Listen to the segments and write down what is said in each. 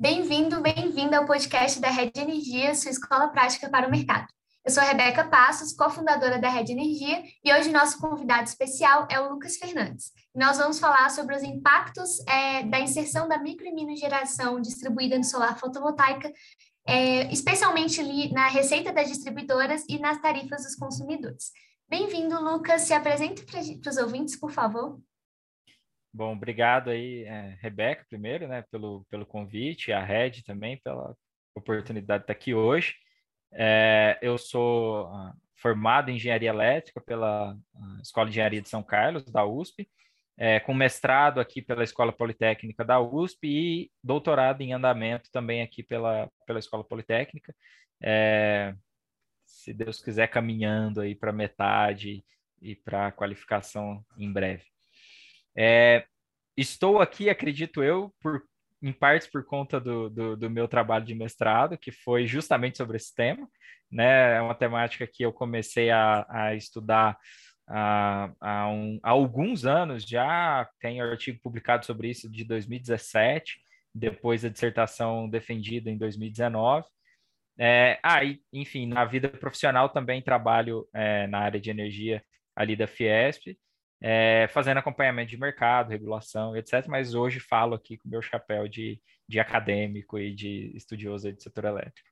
Bem-vindo, bem-vinda ao podcast da Rede Energia, sua escola prática para o mercado. Eu sou a Rebeca Passos, cofundadora da Rede Energia, e hoje nosso convidado especial é o Lucas Fernandes. Nós vamos falar sobre os impactos é, da inserção da micro e mini geração distribuída no solar fotovoltaica, é, especialmente na receita das distribuidoras e nas tarifas dos consumidores. Bem-vindo, Lucas. Se apresente para os ouvintes, por favor. Bom, obrigado aí, é, Rebeca, primeiro, né, pelo, pelo convite, a Red também pela oportunidade de estar aqui hoje. É, eu sou uh, formado em engenharia elétrica pela uh, Escola de Engenharia de São Carlos, da USP, é, com mestrado aqui pela Escola Politécnica da USP e doutorado em andamento também aqui pela, pela Escola Politécnica. É, se Deus quiser, caminhando aí para metade e para qualificação em breve. É, estou aqui, acredito eu, por em partes por conta do, do, do, meu trabalho de mestrado, que foi justamente sobre esse tema, né? É uma temática que eu comecei a, a estudar há, há, um, há alguns anos já, tem artigo publicado sobre isso de 2017, depois a dissertação defendida em 2019. É, ah, e, enfim, na vida profissional também trabalho é, na área de energia ali da Fiesp, é, fazendo acompanhamento de mercado, regulação, etc. Mas hoje falo aqui com o meu chapéu de, de acadêmico e de estudioso de setor elétrico.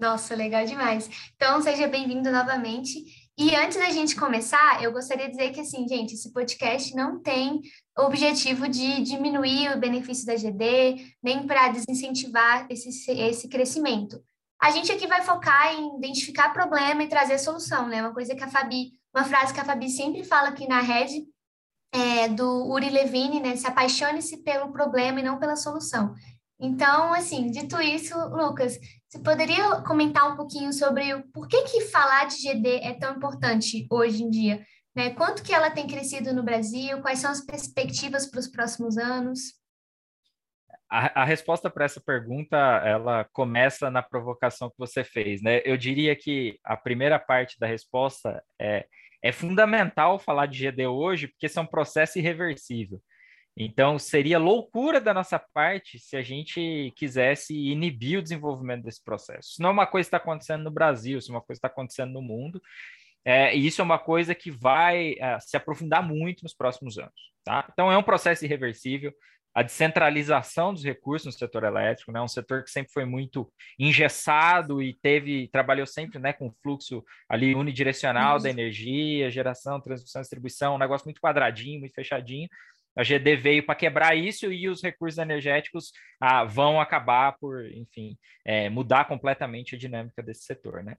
Nossa, legal demais. Então, seja bem-vindo novamente. E antes da gente começar, eu gostaria de dizer que, assim, gente, esse podcast não tem o objetivo de diminuir o benefício da GD, nem para desincentivar esse, esse crescimento. A gente aqui vai focar em identificar problema e trazer solução, né? Uma coisa que a Fabi uma frase que a Fabi sempre fala aqui na rede, é, do Uri Levine, né? Se apaixone-se pelo problema e não pela solução. Então, assim, dito isso, Lucas, você poderia comentar um pouquinho sobre o por que, que falar de GD é tão importante hoje em dia? Né? Quanto que ela tem crescido no Brasil? Quais são as perspectivas para os próximos anos? A, resposta para essa pergunta, ela começa na provocação que você fez, né? Eu diria que a primeira parte da resposta é é fundamental falar de GD hoje, porque isso é um processo irreversível. Então, seria loucura da nossa parte se a gente quisesse inibir o desenvolvimento desse processo. Isso não é uma coisa que está acontecendo no Brasil, isso é uma coisa que está acontecendo no mundo. É, e isso é uma coisa que vai é, se aprofundar muito nos próximos anos. Tá? Então, é um processo irreversível a descentralização dos recursos no setor elétrico, né? Um setor que sempre foi muito engessado e teve trabalhou sempre, né, com fluxo ali unidirecional da energia, geração, transmissão, distribuição, um negócio muito quadradinho, muito fechadinho. A GD veio para quebrar isso e os recursos energéticos ah, vão acabar por, enfim, é, mudar completamente a dinâmica desse setor, né?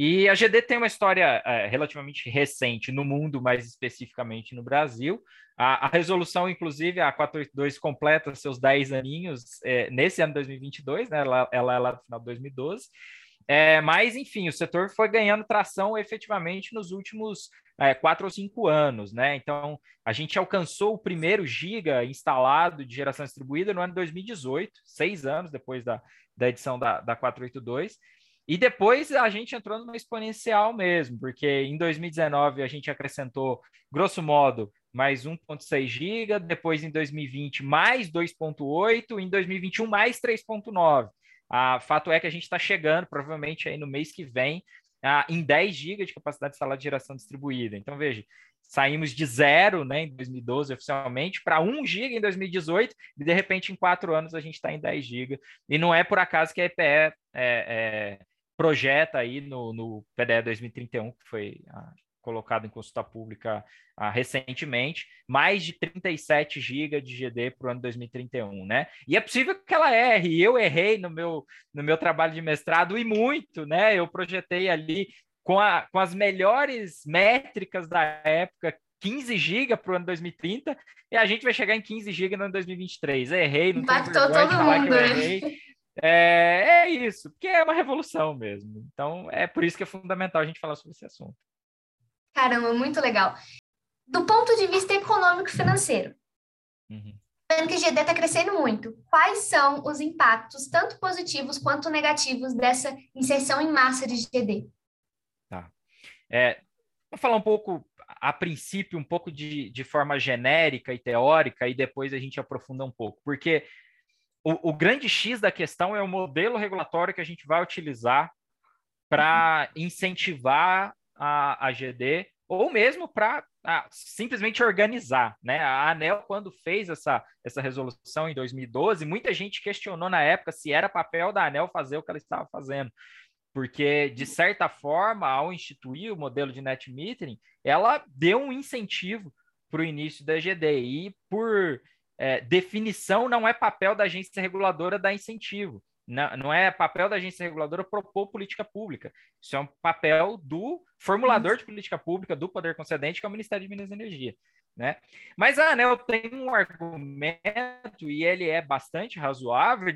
E a GD tem uma história é, relativamente recente no mundo, mais especificamente no Brasil. A, a, resolução, inclusive, a 482 completa seus 10 aninhos é, nesse ano de 2022, né? ela, ela é lá do final de 2012. É, mas, enfim, o setor foi ganhando tração efetivamente nos últimos é, quatro ou cinco anos, né? Então, a gente alcançou o primeiro giga instalado de geração distribuída no ano de 2018, seis anos depois da, da edição da, da 482. E depois a gente entrou numa exponencial mesmo, porque em 2019 a gente acrescentou, grosso modo, mais 1.6 GB, depois em 2020 mais 2.8, em 2021 mais 3.9. Ah, fato é que a gente está chegando, provavelmente aí no mês que vem, ah, em 10 GB de capacidade de sala de geração distribuída. Então, veja, saímos de zero né, em 2012 oficialmente para 1 GB em 2018 e de repente em quatro anos a gente está em 10 GB. E não é por acaso que a EPE é, é, projeta aí no, no PDE 2031, que foi ah, colocado em consulta pública ah, recentemente, mais de 37 GB de GD para o ano 2031, né? E é possível que ela erre, eu errei no meu, no meu trabalho de mestrado e muito, né? Eu projetei ali com, a, com as melhores métricas da época, 15 GB para o ano 2030, e a gente vai chegar em 15 GB no ano 2023. Errei, não Impactou todo mundo, né? É, é isso, porque é uma revolução mesmo. Então, é por isso que é fundamental a gente falar sobre esse assunto. Caramba, muito legal. Do ponto de vista econômico financeiro, uhum. vendo que a GD está crescendo muito, quais são os impactos, tanto positivos quanto negativos, dessa inserção em massa de GD? Tá. É, vamos falar um pouco, a princípio, um pouco de, de forma genérica e teórica, e depois a gente aprofunda um pouco, porque o, o grande X da questão é o modelo regulatório que a gente vai utilizar para incentivar a, a GD ou mesmo para ah, simplesmente organizar. Né? A ANEL, quando fez essa, essa resolução em 2012, muita gente questionou na época se era papel da ANEL fazer o que ela estava fazendo. Porque, de certa forma, ao instituir o modelo de net metering, ela deu um incentivo para o início da GD. E, por é, definição, não é papel da agência reguladora dar incentivo. Não, não é papel da agência reguladora propor política pública. Isso é um papel do formulador de política pública, do poder concedente, que é o Ministério de Minas e Energia. Né? Mas a ANEL tem um argumento, e ele é bastante razoável,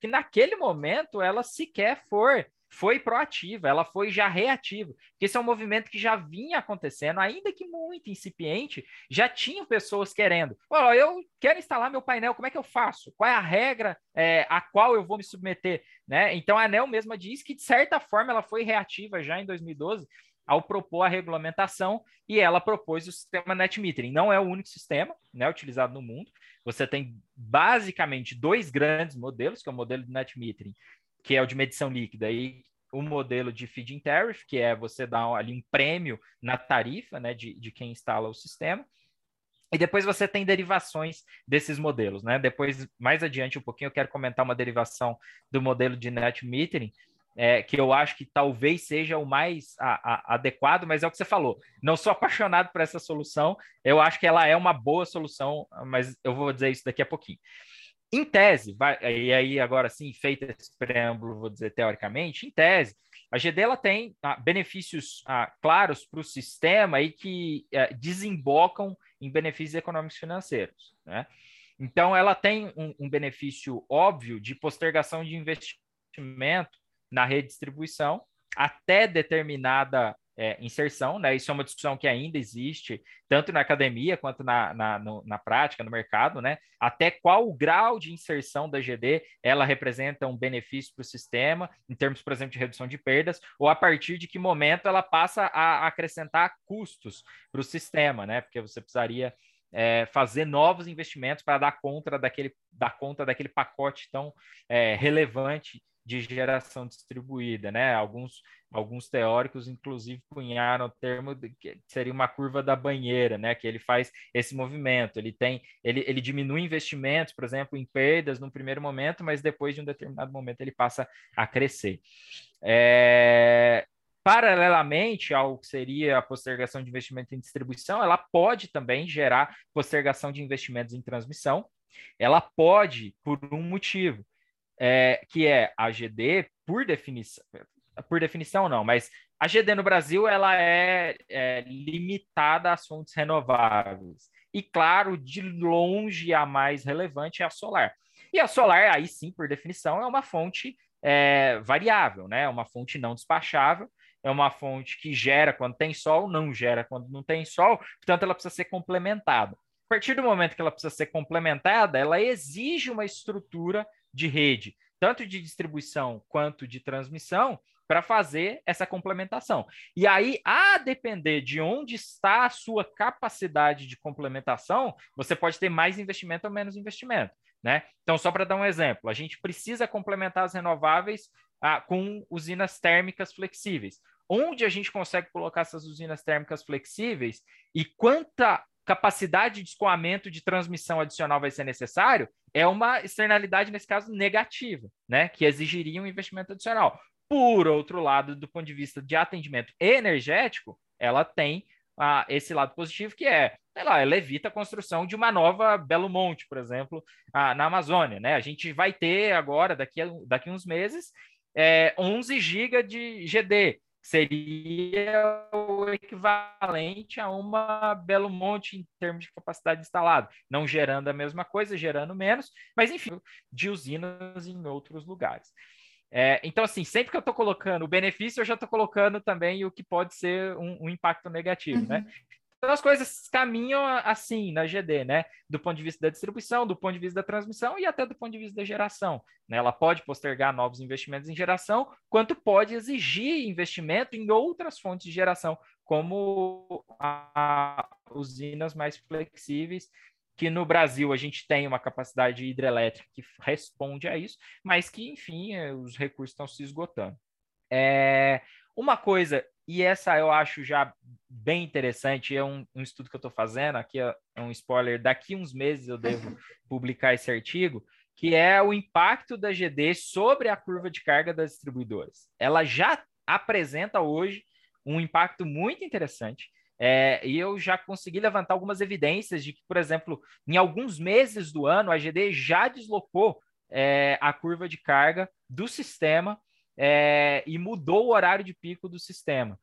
que naquele momento ela sequer for foi proativa, ela foi já reativa. Esse é um movimento que já vinha acontecendo, ainda que muito incipiente, já tinham pessoas querendo. Oh, eu quero instalar meu painel, como é que eu faço? Qual é a regra é, a qual eu vou me submeter? Né? Então a ANEL mesma diz que, de certa forma, ela foi reativa já em 2012 ao propor a regulamentação e ela propôs o sistema net metering. Não é o único sistema né, utilizado no mundo. Você tem basicamente dois grandes modelos, que é o modelo de net metering que é o de medição líquida, e o modelo de feed-in tariff, que é você dar ali um prêmio na tarifa né, de, de quem instala o sistema. E depois você tem derivações desses modelos, né? Depois, mais adiante um pouquinho, eu quero comentar uma derivação do modelo de net metering, é, que eu acho que talvez seja o mais a, a, adequado, mas é o que você falou. Não sou apaixonado por essa solução, eu acho que ela é uma boa solução, mas eu vou dizer isso daqui a pouquinho. Em tese, vai, e aí agora sim, feito esse preâmbulo, vou dizer teoricamente, em tese, a GD ela tem ah, benefícios ah, claros para o sistema e que ah, desembocam em benefícios econômicos financeiros. Né? Então, ela tem um, um benefício óbvio de postergação de investimento na redistribuição até determinada é, inserção, né? Isso é uma discussão que ainda existe, tanto na academia quanto na, na, no, na prática, no mercado, né? Até qual o grau de inserção da GD ela representa um benefício para o sistema, em termos, por exemplo, de redução de perdas, ou a partir de que momento ela passa a acrescentar custos para o sistema, né? Porque você precisaria é, fazer novos investimentos para dar conta daquele, dar conta daquele pacote tão é, relevante de geração distribuída, né? Alguns, alguns teóricos, inclusive, cunharam o termo de que seria uma curva da banheira, né? Que ele faz esse movimento, ele tem, ele, ele diminui investimentos, por exemplo, em perdas no primeiro momento, mas depois de um determinado momento ele passa a crescer. É, paralelamente ao que seria a postergação de investimento em distribuição, ela pode também gerar postergação de investimentos em transmissão. Ela pode, por um motivo, é, que é a GD, por definição, por definição não, mas a GD no Brasil ela é, é, limitada às fontes renováveis. E claro, de longe a mais relevante é a solar. E a solar, aí sim, por definição, é uma fonte é, variável, né? É uma fonte não despachável, é uma fonte que gera quando tem sol, não gera quando não tem sol, portanto, ela precisa ser complementada. A partir do momento que ela precisa ser complementada, ela exige uma estrutura de rede, tanto de distribuição quanto de transmissão, para fazer essa complementação. E aí, a depender de onde está a sua capacidade de complementação, você pode ter mais investimento ou menos investimento. Né? Então, só para dar um exemplo, a gente precisa complementar as renováveis ah, com usinas térmicas flexíveis. Onde a gente consegue colocar essas usinas térmicas flexíveis e quanta capacidade de escoamento de transmissão adicional vai ser necessário, é uma externalidade, nesse caso, negativa, né? Que exigiria um investimento adicional. Por outro lado, do ponto de vista de atendimento energético, ela tem ah, esse lado positivo que é, sei lá, ela evita a construção de uma nova Belo Monte, por exemplo, ah, na Amazônia, né? A gente vai ter agora, daqui a, daqui a uns meses, é, 11 GB de GD, seria o equivalente a uma Belo Monte em termos de capacidade instalada, não gerando a mesma coisa, gerando menos, mas enfim, de usinas em outros lugares. É, então, assim, sempre que eu estou colocando o benefício, eu já estou colocando também o que pode ser um, um impacto negativo, né? uhum. né? Então as coisas caminham assim na GD, né? Do ponto de vista da distribuição, do ponto de vista da transmissão e até do ponto de vista da geração. Né? Ela pode postergar novos investimentos em geração, quanto pode exigir investimento em outras fontes de geração, como a, usinas mais flexíveis que no Brasil a gente tem uma capacidade hidrelétrica que responde a isso, mas que, enfim, os recursos estão se esgotando. É, uma coisa, e essa eu acho já bem interessante, é um, um estudo que eu estou fazendo, aqui é um spoiler, daqui uns meses eu devo publicar esse artigo, que é o impacto da GD sobre a curva de carga das distribuidoras. Ela já apresenta hoje um impacto muito interessante. É, e eu já consegui levantar algumas evidências de que, por exemplo, em alguns meses do ano, a GD já deslocou é, a curva de carga do sistema é, e mudou o horário de pico do sistema,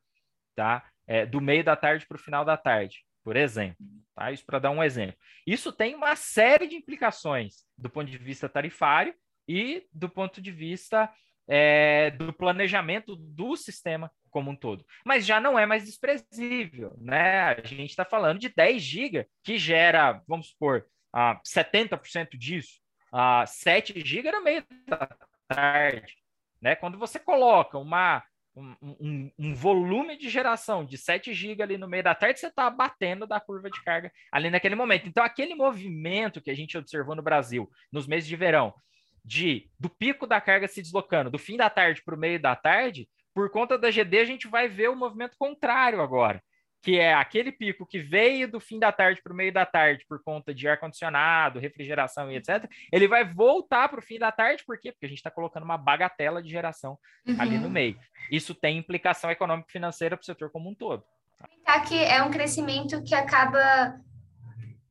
tá? É, do meio da tarde para o final da tarde, por exemplo. Tá? Isso para dar um exemplo. Isso tem uma série de implicações do ponto de vista tarifário e do ponto de vista é, do planejamento do sistema como um todo. Mas já não é mais desprezível, né? A gente está falando de 10 GB, que gera, vamos supor, uh, 70% disso. Uh, 7 GB era meio da tarde. Né? Quando você coloca uma, um, um, um, volume de geração de 7 GB ali no meio da tarde, você está batendo da curva de carga ali naquele momento. Então, aquele movimento que a gente observou no Brasil nos meses de verão, de do pico da carga se deslocando do fim da tarde para o meio da tarde, por conta da GD, a gente vai ver o movimento contrário agora que é aquele pico que veio do fim da tarde para o meio da tarde por conta de ar-condicionado, refrigeração e etc., ele vai voltar para o fim da tarde, por quê? Porque a gente está colocando uma bagatela de geração uhum. ali no meio. Isso tem implicação econômica e financeira para o setor como um todo. Que é um crescimento que acaba.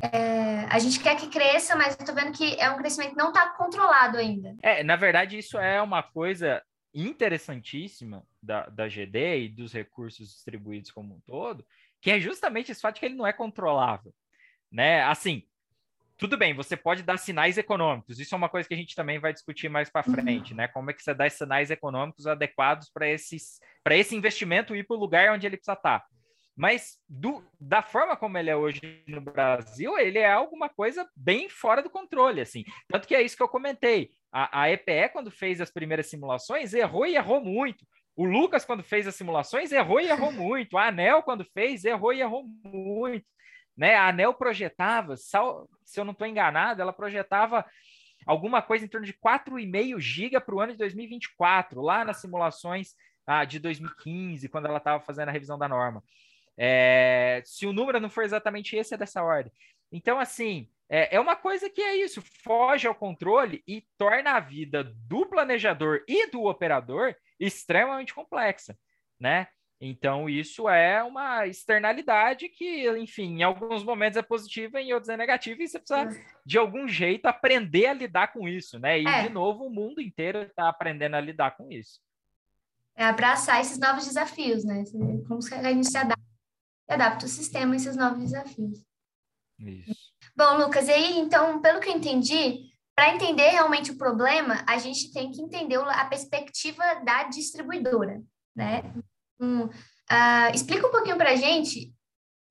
É, a gente quer que cresça, mas eu estou vendo que é um crescimento que não está controlado ainda. É, na verdade, isso é uma coisa interessantíssima da, da GD e dos recursos distribuídos como um todo, que é justamente esse fato de que ele não é controlável, né? Assim, tudo bem, você pode dar sinais econômicos. Isso é uma coisa que a gente também vai discutir mais para uhum. frente, né? Como é que você dá sinais econômicos adequados para esses para esse investimento ir para o lugar onde ele precisa estar. Tá. Mas do, da forma como ele é hoje no Brasil, ele é alguma coisa bem fora do controle, assim. Tanto que é isso que eu comentei. A, a EPE, quando fez as primeiras simulações, errou e errou muito. O Lucas, quando fez as simulações, errou e errou muito. A Anel, quando fez, errou e errou muito. Né? A Anel projetava, se eu não estou enganado, ela projetava alguma coisa em torno de 4,5 GB para o ano de 2024, lá nas simulações ah, de 2015, quando ela estava fazendo a revisão da norma. É, se o número não for exatamente esse, é dessa ordem. Então, assim, é, é uma coisa que é isso, foge ao controle e torna a vida do planejador e do operador extremamente complexa, né? Então, isso é uma externalidade que, enfim, em alguns momentos é positiva, em outros é negativa, e você precisa, de algum jeito, aprender a lidar com isso, né? E, é. de novo, o mundo inteiro está aprendendo a lidar com isso. É abraçar esses novos desafios, né? Como a gente se adapta, adapta o sistema a esses novos desafios. Isso. Bom, Lucas, e aí, então, pelo que eu entendi, para entender realmente o problema, a gente tem que entender a perspectiva da distribuidora, né? Um, uh, explica um pouquinho para a gente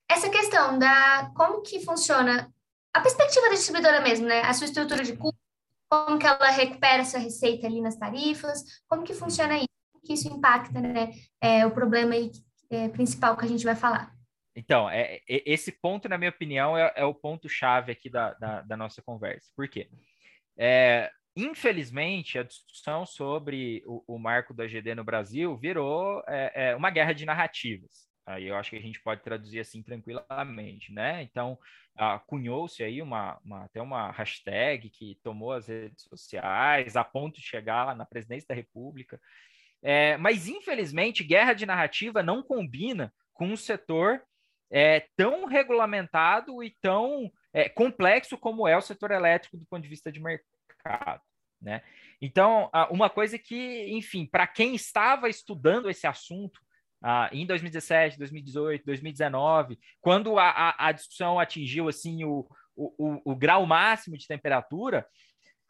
essa questão da como que funciona a perspectiva da distribuidora mesmo, né? A sua estrutura de custo, como que ela recupera essa receita ali nas tarifas, como que funciona isso, como que isso impacta, né? É, o problema aí, é, principal que a gente vai falar. Então, é, é, esse ponto, na minha opinião, é, é o ponto-chave aqui da, da, da, nossa conversa. Por quê? É, infelizmente, a discussão sobre o, o, marco da GD no Brasil virou é, é, uma guerra de narrativas. Aí eu acho que a gente pode traduzir assim tranquilamente, né? Então, cunhou-se aí uma, uma, até uma hashtag que tomou as redes sociais a ponto de chegar na presidência da República. É, mas, infelizmente, guerra de narrativa não combina com um setor é, tão regulamentado e tão é, complexo como é o setor elétrico do ponto de vista de mercado. Né? Então, uma coisa que, enfim, para quem estava estudando esse assunto ah, em 2017, 2018, 2019, quando a, a, a discussão atingiu assim o, o, o, grau máximo de temperatura,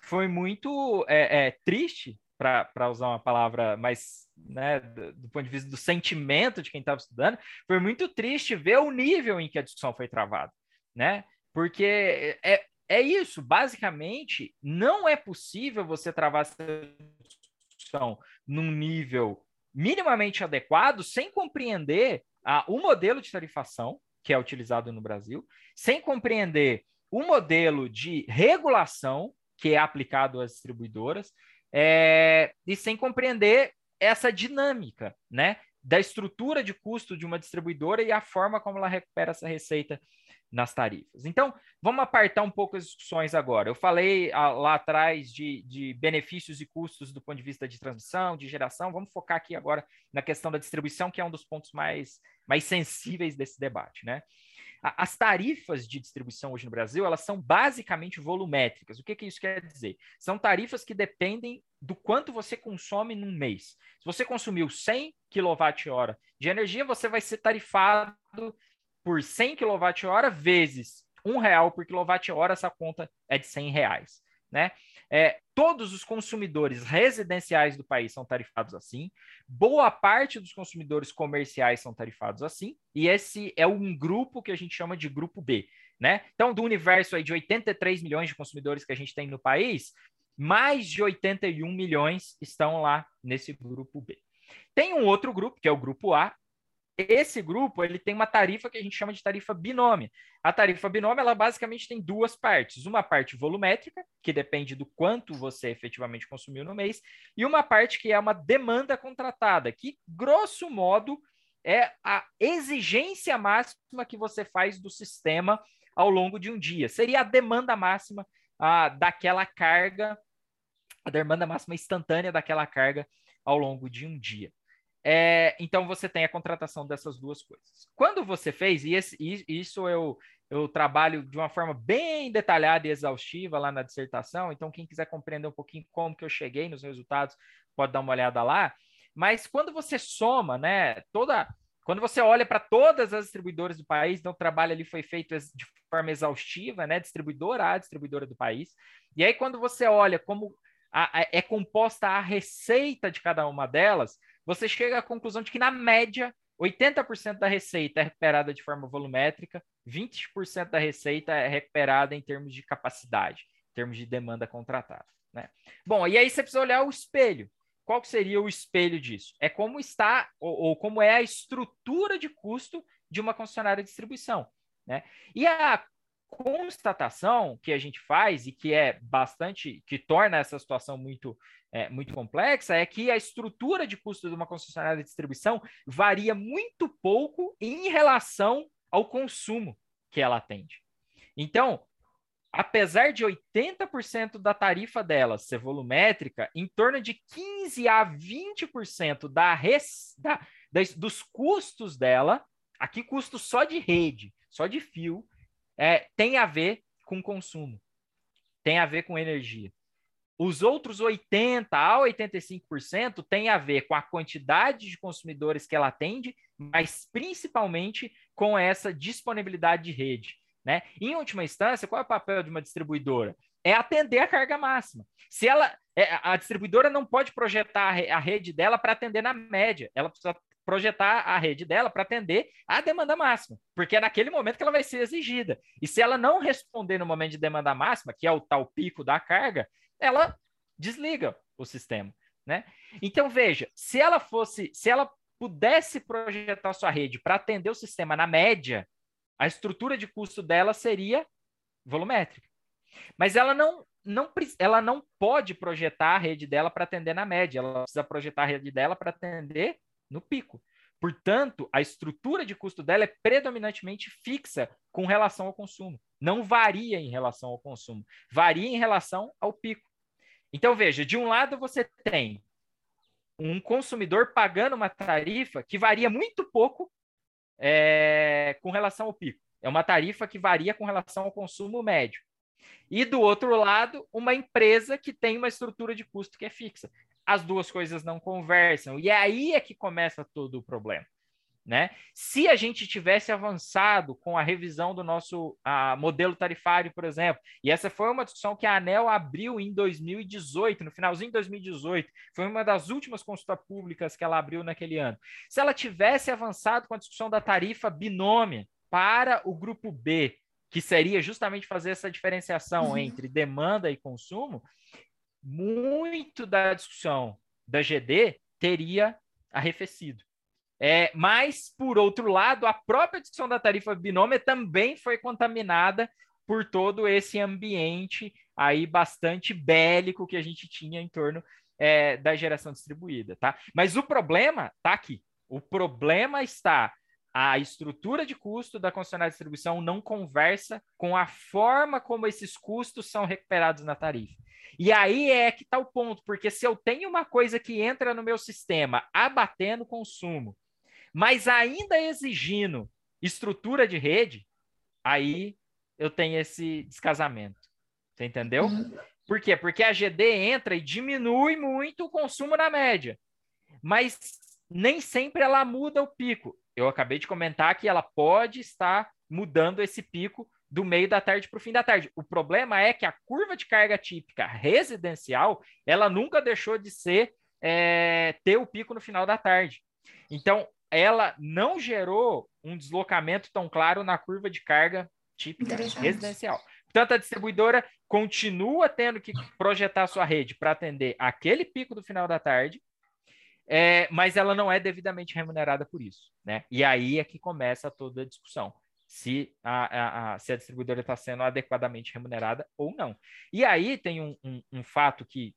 foi muito é, é, triste, para usar uma palavra mais né, do, do, ponto de vista do sentimento de quem estava estudando, foi muito triste ver o nível em que a discussão foi travada, né? Porque é, é isso, basicamente, não é possível você travar essa discussão num nível minimamente adequado sem compreender ah, o modelo de tarifação que é utilizado no Brasil, sem compreender o modelo de regulação que é aplicado às distribuidoras é, e sem compreender essa dinâmica, né? Da estrutura de custo de uma distribuidora e a forma como ela recupera essa receita nas tarifas. Então, vamos apartar um pouco as discussões agora. Eu falei ah, lá atrás de, de, benefícios e custos do ponto de vista de transmissão, de geração. Vamos focar aqui agora na questão da distribuição, que é um dos pontos mais, mais sensíveis desse debate, né? As tarifas de distribuição hoje no Brasil, elas são basicamente volumétricas. O que, que isso quer dizer? São tarifas que dependem do quanto você consome num mês. Se você consumiu 100 kWh de energia, você vai ser tarifado por 100 kWh vezes um real por quilowatt-hora, essa conta é de 100 reais. Né? É, todos os consumidores residenciais do país são tarifados assim, boa parte dos consumidores comerciais são tarifados assim, e esse é um grupo que a gente chama de grupo B. Né? Então, do universo aí de 83 milhões de consumidores que a gente tem no país, mais de 81 milhões estão lá nesse grupo B. Tem um outro grupo, que é o grupo A, esse grupo ele tem uma tarifa que a gente chama de tarifa binômio. A tarifa binômio ela basicamente tem duas partes: uma parte volumétrica, que depende do quanto você efetivamente consumiu no mês, e uma parte que é uma demanda contratada, que grosso modo é a exigência máxima que você faz do sistema ao longo de um dia. Seria a demanda máxima ah, daquela carga, a demanda máxima instantânea daquela carga ao longo de um dia. É, então você tem a contratação dessas duas coisas. Quando você fez, e esse, isso eu, eu trabalho de uma forma bem detalhada e exaustiva lá na dissertação, então quem quiser compreender um pouquinho como que eu cheguei nos resultados, pode dar uma olhada lá. Mas quando você soma, né, toda. Quando você olha para todas as distribuidoras do país, então o trabalho ali foi feito de forma exaustiva, né, distribuidora a distribuidora do país. E aí, quando você olha como a, a, é composta a receita de cada uma delas, você chega à conclusão de que, na média, 80% da receita é recuperada de forma volumétrica, 20% da receita é recuperada em termos de capacidade, em termos de demanda contratada. Né? Bom, e aí você precisa olhar o espelho. Qual seria o espelho disso? É como está, ou, ou como é a estrutura de custo de uma concessionária de distribuição. Né? E a constatação que a gente faz e que é bastante, que torna essa situação muito, é, muito complexa, é que a estrutura de custo de uma concessionária de distribuição varia muito pouco em relação ao consumo que ela atende. Então, apesar de 80% da tarifa dela ser volumétrica, em torno de 15 a 20% da, res, da, dos custos dela, aqui custo só de rede, só de fio, é, tem a ver com consumo, tem a ver com energia. Os outros 80 a 85% tem a ver com a quantidade de consumidores que ela atende, mas principalmente com essa disponibilidade de rede. Né? Em última instância, qual é o papel de uma distribuidora? É atender a carga máxima. Se ela, é, a distribuidora não pode projetar a rede dela para atender na média, ela precisa projetar a rede dela para atender a demanda máxima, porque é naquele momento que ela vai ser exigida. E se ela não responder no momento de demanda máxima, que é o tal pico da carga, ela desliga o sistema, né? Então veja, se ela fosse, se ela pudesse projetar sua rede para atender o sistema na média, a estrutura de custo dela seria volumétrica. Mas ela não não, ela não pode projetar a rede dela para atender na média, ela precisa projetar a rede dela para atender no pico. Portanto, a estrutura de custo dela é predominantemente fixa com relação ao consumo. Não varia em relação ao consumo, varia em relação ao pico. Então, veja, de um lado você tem um consumidor pagando uma tarifa que varia muito pouco é, com relação ao pico. É uma tarifa que varia com relação ao consumo médio. E do outro lado, uma empresa que tem uma estrutura de custo que é fixa as duas coisas não conversam. E aí é que começa todo o problema. Né? Se a gente tivesse avançado com a revisão do nosso a, modelo tarifário, por exemplo, e essa foi uma discussão que a ANEL abriu em 2018, no finalzinho de 2018, foi uma das últimas consultas públicas que ela abriu naquele ano. Se ela tivesse avançado com a discussão da tarifa binômia para o grupo B, que seria justamente fazer essa diferenciação uhum. entre demanda e consumo, muito da discussão da GD teria arrefecido. É, mas, por outro lado, a própria discussão da tarifa binômia também foi contaminada por todo esse ambiente aí bastante bélico que a gente tinha em torno é, da geração distribuída, tá? Mas o problema está aqui. O problema está a estrutura de custo da concessionária de distribuição não conversa com a forma como esses custos são recuperados na tarifa. E aí é que está o ponto, porque se eu tenho uma coisa que entra no meu sistema abatendo consumo, mas ainda exigindo estrutura de rede, aí eu tenho esse descasamento. Você entendeu? Uhum. Por quê? Porque a GD entra e diminui muito o consumo na média. Mas nem sempre ela muda o pico. Eu acabei de comentar que ela pode estar mudando esse pico do meio da tarde para o fim da tarde. O problema é que a curva de carga típica residencial, ela nunca deixou de ser é, ter o pico no final da tarde. Então, ela não gerou um deslocamento tão claro na curva de carga típica residencial. Portanto, a distribuidora continua tendo que projetar sua rede para atender aquele pico do final da tarde, é, mas ela não é devidamente remunerada por isso. Né? E aí é que começa toda a discussão se a, a, a, se a distribuidora está sendo adequadamente remunerada ou não. E aí tem um, um, um fato que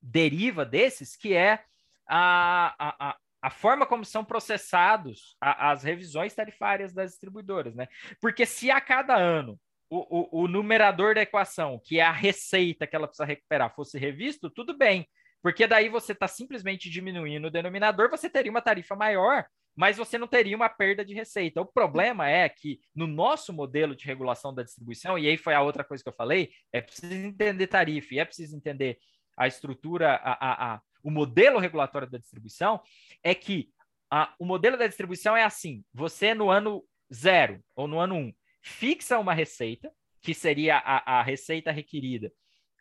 deriva desses, que é a, a, a forma como são processados as revisões tarifárias das distribuidoras, né? Porque se a cada ano o, o, o numerador da equação, que é a receita que ela precisa recuperar, fosse revisto, tudo bem. Porque daí você está simplesmente diminuindo o denominador, você teria uma tarifa maior mas você não teria uma perda de receita. O problema é que no nosso modelo de regulação da distribuição, e aí foi a outra coisa que eu falei, é preciso entender tarifa, e é preciso entender a estrutura, a, a, a o modelo regulatório da distribuição, é que a, o modelo da distribuição é assim: você no ano zero ou no ano um fixa uma receita, que seria a, a receita requerida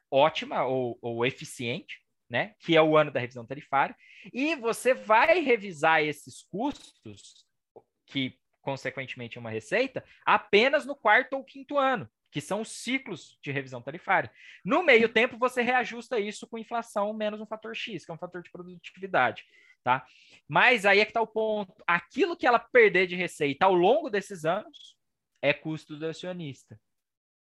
ótima ou, ou eficiente, né? Que é o ano da revisão tarifária, e você vai revisar esses custos, que consequentemente é uma receita, apenas no quarto ou quinto ano, que são os ciclos de revisão tarifária. No meio tempo, você reajusta isso com inflação menos um fator X, que é um fator de produtividade. Tá? Mas aí é que está o ponto. Aquilo que ela perder de receita ao longo desses anos é custo do acionista.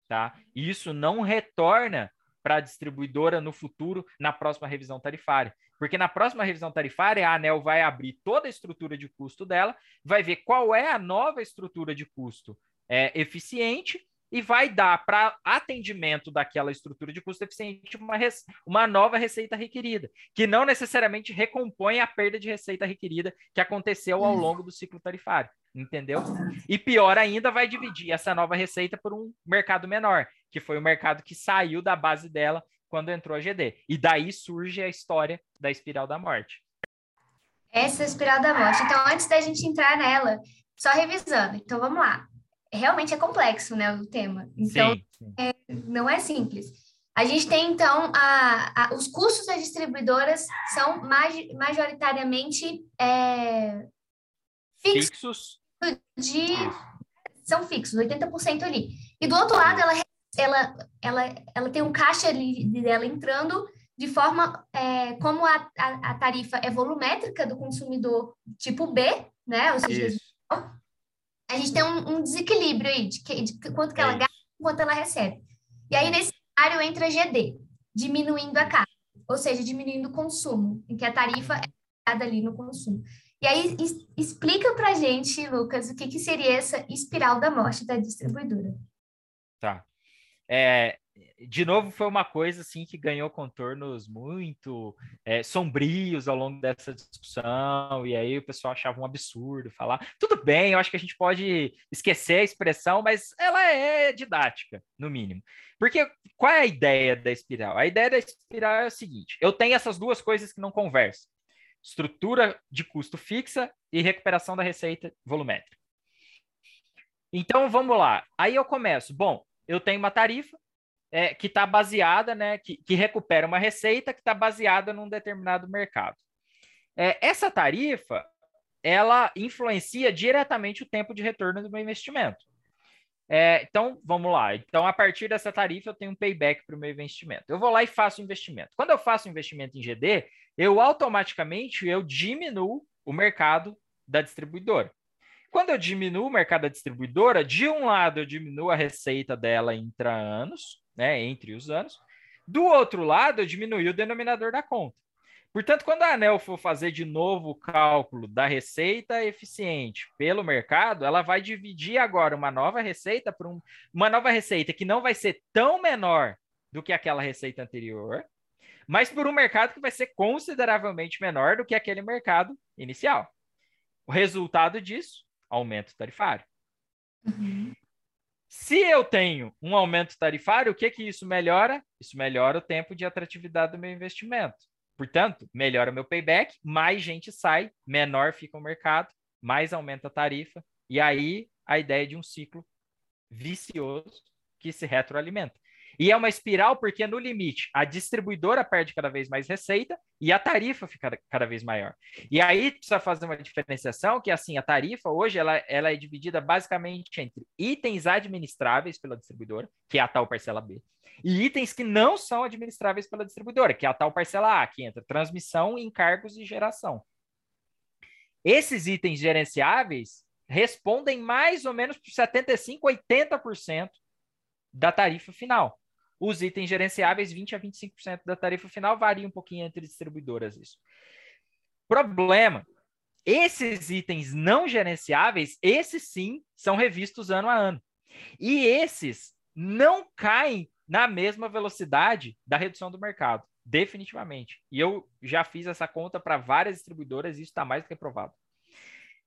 Tá? Isso não retorna para a distribuidora no futuro, na próxima revisão tarifária. Porque na próxima revisão tarifária, a ANEL vai abrir toda a estrutura de custo dela, vai ver qual é a nova estrutura de custo é, eficiente e vai dar para atendimento daquela estrutura de custo eficiente uma, uma nova receita requerida, que não necessariamente recompõe a perda de receita requerida que aconteceu ao longo do ciclo tarifário entendeu? E pior ainda, vai dividir essa nova receita por um mercado menor, que foi o mercado que saiu da base dela quando entrou a GD. E daí surge a história da espiral da morte. Essa é a espiral da morte. Então, antes da gente entrar nela, só revisando. Então, vamos lá. Realmente é complexo, né, o tema. Então, sim, sim. É, não é simples. A gente tem, então, a, a, os custos das distribuidoras são majoritariamente é, fixos, fixos de são fixos, 80% ali. E do outro lado, ela, ela, ela, ela tem um caixa ali dela entrando de forma é, como a, a, a, tarifa é volumétrica do consumidor tipo B, né? Ou seja, Isso. A gente tem um, um, desequilíbrio aí de, que, de quanto que ela é gasta e quanto ela recebe. E aí, nesse cenário, entra GD, diminuindo a carga, ou seja, diminuindo o consumo, em que a tarifa é ali no consumo. E aí, explica para gente, Lucas, o que, que seria essa espiral da morte da distribuidora. Tá. É, de novo, foi uma coisa assim que ganhou contornos muito é, sombrios ao longo dessa discussão, e aí o pessoal achava um absurdo falar. Tudo bem, eu acho que a gente pode esquecer a expressão, mas ela é didática, no mínimo. Porque qual é a ideia da espiral? A ideia da espiral é o seguinte: eu tenho essas duas coisas que não conversam estrutura de custo fixa e recuperação da receita volumétrica. Então, vamos lá. Aí eu começo. Bom, eu tenho uma tarifa é, que está baseada, né, que, que, recupera uma receita que está baseada num determinado mercado. É, essa tarifa, ela influencia diretamente o tempo de retorno do meu investimento. É, então, vamos lá. Então, a partir dessa tarifa, eu tenho um payback para o meu investimento. Eu vou lá e faço investimento. Quando eu faço investimento em GD, eu automaticamente eu diminuo o mercado da distribuidora. Quando eu diminuo o mercado da distribuidora, de um lado eu diminuo a receita dela intra-anos, né, entre os anos, do outro lado eu o denominador da conta. Portanto, quando a ANEL for fazer de novo o cálculo da receita eficiente pelo mercado, ela vai dividir agora uma nova receita por um, uma nova receita que não vai ser tão menor do que aquela receita anterior, mas por um mercado que vai ser consideravelmente menor do que aquele mercado inicial. O resultado disso, aumento tarifário. Uhum. Se eu tenho um aumento tarifário, o que que isso melhora? Isso melhora o tempo de atratividade do meu investimento. Portanto, melhora meu payback, mais gente sai, menor fica o mercado, mais aumenta a tarifa, e aí a ideia de um ciclo vicioso que se retroalimenta. E é uma espiral porque, no limite, a distribuidora perde cada vez mais receita e a tarifa fica cada vez maior. E aí precisa fazer uma diferenciação que, assim, a tarifa hoje ela, ela é dividida basicamente entre itens administráveis pela distribuidora, que é a tal parcela B, e itens que não são administráveis pela distribuidora, que é a tal parcela A, que entra transmissão, encargos e geração. Esses itens gerenciáveis respondem mais ou menos por 75, 80% da tarifa final. Os itens gerenciáveis, 20 a 25% da tarifa final, varia um pouquinho entre distribuidoras isso. Problema, esses itens não gerenciáveis, esses sim, são revistos ano a ano. E esses não caem na mesma velocidade da redução do mercado, definitivamente. E eu já fiz essa conta para várias distribuidoras e isso está mais do que provado.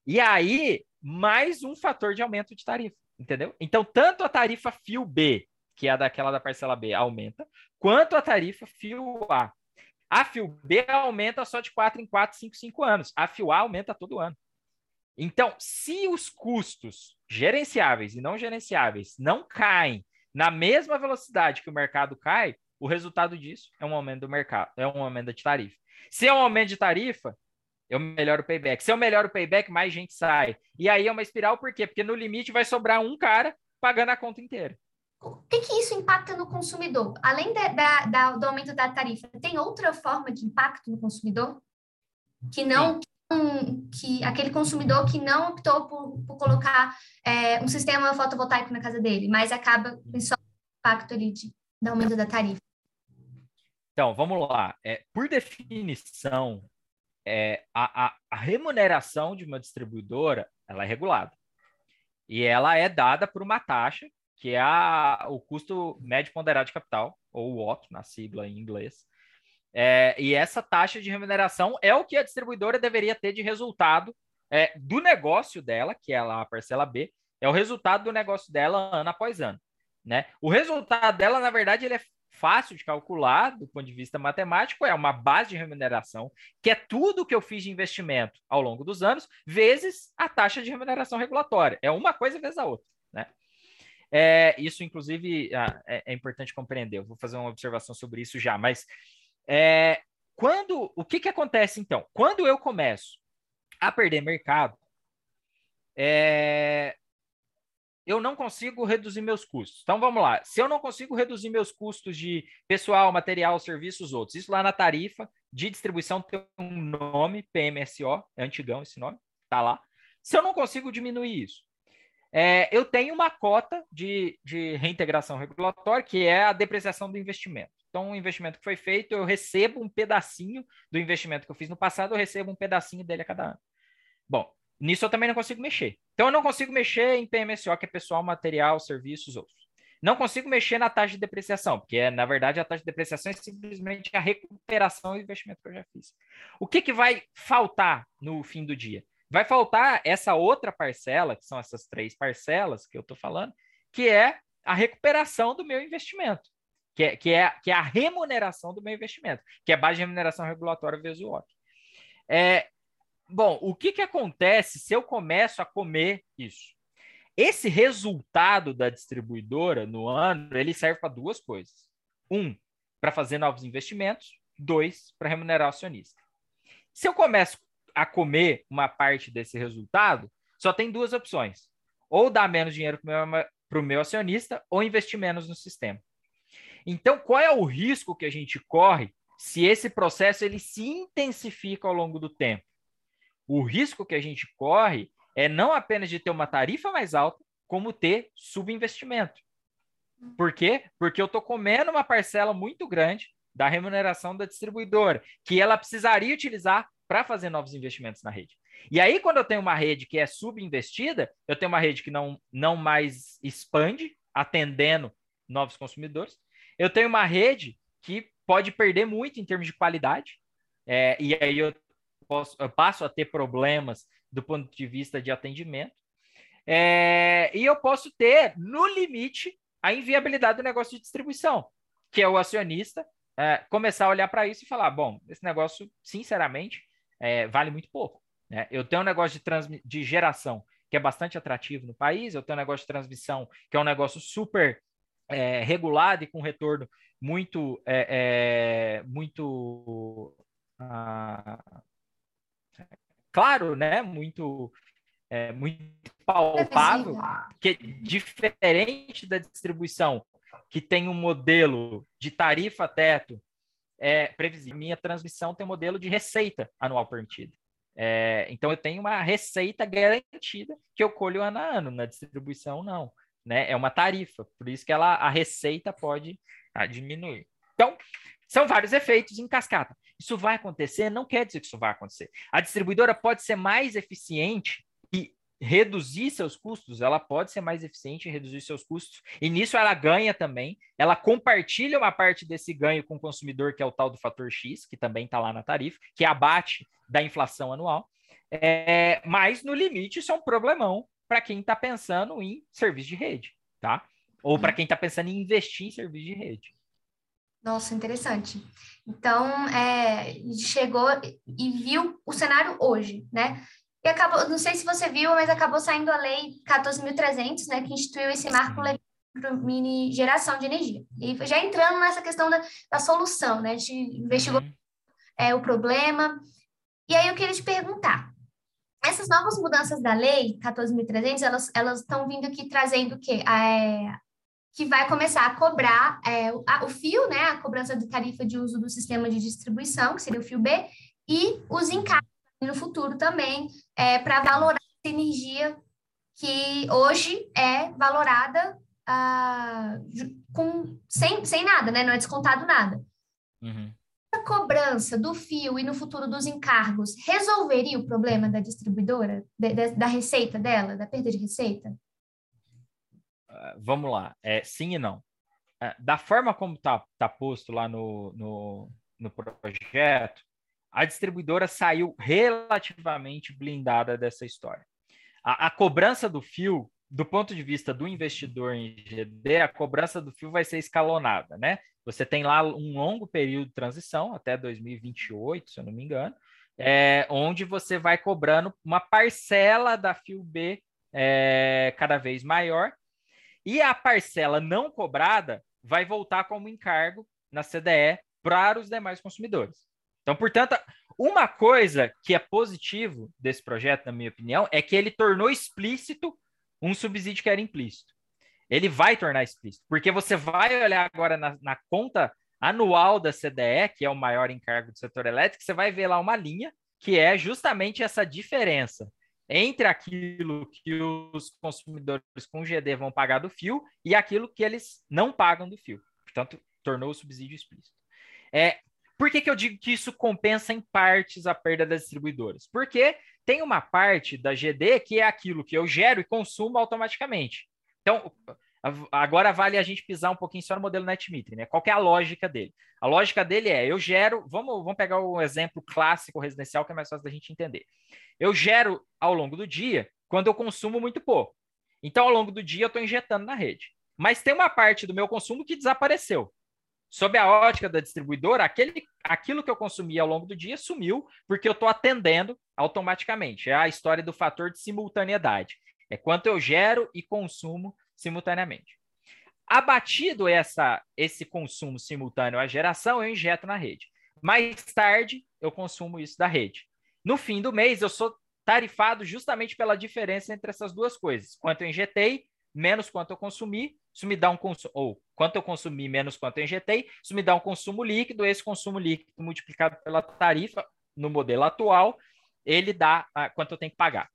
E aí, mais um fator de aumento de tarifa, entendeu? Então, tanto a tarifa fio B, que é daquela da parcela B, aumenta, quanto a tarifa fio A. A fio B aumenta só de 4 em 4, 5, 5 anos. A fio A aumenta todo ano. Então, se os custos gerenciáveis e não gerenciáveis não caem na mesma velocidade que o mercado cai, o resultado disso é um aumento do mercado, é um aumento de tarifa. Se é um aumento de tarifa, eu melhoro o payback. Se eu melhoro o payback, mais gente sai. E aí é uma espiral, por quê? Porque no limite vai sobrar um cara pagando a conta inteira. O que, que isso impacta no consumidor? Além da, da, da, do aumento da tarifa, tem outra forma de impacto no consumidor? Que não, que aquele consumidor que não optou por, por colocar é, um sistema fotovoltaico na casa dele, mas acaba com só impacto ali de, do aumento da tarifa. Então, vamos lá. É, por definição, é, a, a, a, remuneração de uma distribuidora ela é regulada. E ela é dada por uma taxa, que é a, o custo médio ponderado de capital, ou WOC, na sigla em inglês, é, e essa taxa de remuneração é o que a distribuidora deveria ter de resultado é, do negócio dela, que é a parcela B, é o resultado do negócio dela ano após ano. Né? O resultado dela, na verdade, ele é fácil de calcular do ponto de vista matemático, é uma base de remuneração, que é tudo que eu fiz de investimento ao longo dos anos, vezes a taxa de remuneração regulatória. É uma coisa vezes a outra. É, isso, inclusive, é, é importante compreender. Eu vou fazer uma observação sobre isso já, mas é, quando o que, que acontece então? Quando eu começo a perder mercado, é, eu não consigo reduzir meus custos. Então vamos lá. Se eu não consigo reduzir meus custos de pessoal, material, serviços, outros, isso lá na tarifa de distribuição tem um nome, PMSO, é antigão esse nome, tá lá. Se eu não consigo diminuir isso, é, eu tenho uma cota de, de reintegração regulatória, que é a depreciação do investimento. Então, o investimento que foi feito, eu recebo um pedacinho do investimento que eu fiz no passado, eu recebo um pedacinho dele a cada ano. Bom, nisso eu também não consigo mexer. Então, eu não consigo mexer em PMSO, que é pessoal, material, serviços, outros. Não consigo mexer na taxa de depreciação, porque, na verdade, a taxa de depreciação é simplesmente a recuperação do investimento que eu já fiz. O que, que vai faltar no fim do dia? Vai faltar essa outra parcela, que são essas três parcelas que eu estou falando, que é a recuperação do meu investimento que é, que, é, que é a remuneração do meu investimento, que é base de remuneração regulatória vezes o OC. É, bom, o que, que acontece se eu começo a comer isso? Esse resultado da distribuidora no ano, ele serve para duas coisas. Um, para fazer novos investimentos. Dois, para remunerar o acionista. Se eu começo a comer uma parte desse resultado, só tem duas opções. Ou dar menos dinheiro para o meu acionista, ou investir menos no sistema. Então, qual é o risco que a gente corre se esse processo ele se intensifica ao longo do tempo? O risco que a gente corre é não apenas de ter uma tarifa mais alta, como ter subinvestimento. Por quê? Porque eu estou comendo uma parcela muito grande da remuneração da distribuidora, que ela precisaria utilizar para fazer novos investimentos na rede. E aí, quando eu tenho uma rede que é subinvestida, eu tenho uma rede que não, não mais expande, atendendo novos consumidores. Eu tenho uma rede que pode perder muito em termos de qualidade, é, e aí eu, posso, eu passo a ter problemas do ponto de vista de atendimento. É, e eu posso ter, no limite, a inviabilidade do negócio de distribuição, que é o acionista é, começar a olhar para isso e falar: bom, esse negócio, sinceramente, é, vale muito pouco. Né? Eu tenho um negócio de, de geração que é bastante atrativo no país, eu tenho um negócio de transmissão que é um negócio super é, regulado e com retorno muito, é, é, muito ah, claro, né? Muito, é, muito palpável, que é diferente da distribuição, que tem um modelo de tarifa teto é, previsível. Minha transmissão tem um modelo de receita anual permitida. É, então eu tenho uma receita garantida que eu colho ano a ano. Na distribuição, não. Né? É uma tarifa, por isso que ela, a receita pode ah, diminuir. Então, são vários efeitos em cascata. Isso vai acontecer? Não quer dizer que isso vai acontecer. A distribuidora pode ser mais eficiente reduzir seus custos, ela pode ser mais eficiente em reduzir seus custos, e nisso ela ganha também, ela compartilha uma parte desse ganho com o consumidor, que é o tal do fator X, que também está lá na tarifa, que abate da inflação anual, é, mas no limite isso é um problemão para quem está pensando em serviço de rede, tá? Ou para quem está pensando em investir em serviço de rede. Nossa, interessante. Então, é, chegou e viu o cenário hoje, né? E acabou, não sei se você viu, mas acabou saindo a lei 14.300, né, que instituiu esse marco legal para mini geração de energia. E já entrando nessa questão da, da solução, né, a gente investigou uhum. é, o problema. E aí eu queria te perguntar, essas novas mudanças da lei 14.300, elas elas estão vindo aqui trazendo o quê? É, que vai começar a cobrar é, o, a, o fio, né, a cobrança de tarifa de uso do sistema de distribuição, que seria o fio B, e os encargos no futuro também, é, para valorar essa energia que hoje é valorada ah, com, sem, sem nada, né? Não é descontado nada. Uhum. A cobrança do fio e no futuro dos encargos resolveria o problema da distribuidora, de, de, da receita dela, da perda de receita? Uh, vamos lá, é, sim e não. Uh, da forma como está tá posto lá no, no, no projeto, a distribuidora saiu relativamente blindada dessa história. A, a, cobrança do fio, do ponto de vista do investidor em GD, a cobrança do fio vai ser escalonada, né? Você tem lá um longo período de transição, até 2028, se eu não me engano, é, onde você vai cobrando uma parcela da fio B é, cada vez maior, e a parcela não cobrada vai voltar como encargo na CDE para os demais consumidores. Então, portanto, uma coisa que é positivo desse projeto, na minha opinião, é que ele tornou explícito um subsídio que era implícito. Ele vai tornar explícito, porque você vai olhar agora na, na conta anual da CDE, que é o maior encargo do setor elétrico, você vai ver lá uma linha que é justamente essa diferença entre aquilo que os consumidores com GD vão pagar do fio e aquilo que eles não pagam do fio. Portanto, tornou o subsídio explícito. É, por que, que eu digo que isso compensa em partes a perda das distribuidoras? Porque tem uma parte da GD que é aquilo que eu gero e consumo automaticamente. Então, agora vale a gente pisar um pouquinho só no modelo NetMeter, né? Qual é a lógica dele? A lógica dele é, eu gero, vamos, vamos pegar um exemplo clássico residencial que é mais fácil da gente entender. Eu gero ao longo do dia quando eu consumo muito pouco. Então, ao longo do dia, eu estou injetando na rede. Mas tem uma parte do meu consumo que desapareceu. Sob a ótica da distribuidora, aquele, aquilo que eu consumi ao longo do dia sumiu, porque eu estou atendendo automaticamente. É a história do fator de simultaneidade. É quanto eu gero e consumo simultaneamente. Abatido essa, esse consumo simultâneo à geração, eu injeto na rede. Mais tarde, eu consumo isso da rede. No fim do mês, eu sou tarifado justamente pela diferença entre essas duas coisas. Quanto eu injetei, menos quanto eu consumi, isso me dá um consumo, ou quanto eu consumi menos quanto eu injetei, isso me dá um consumo líquido, esse consumo líquido multiplicado pela tarifa, no modelo atual, ele dá ah, quanto eu tenho que pagar.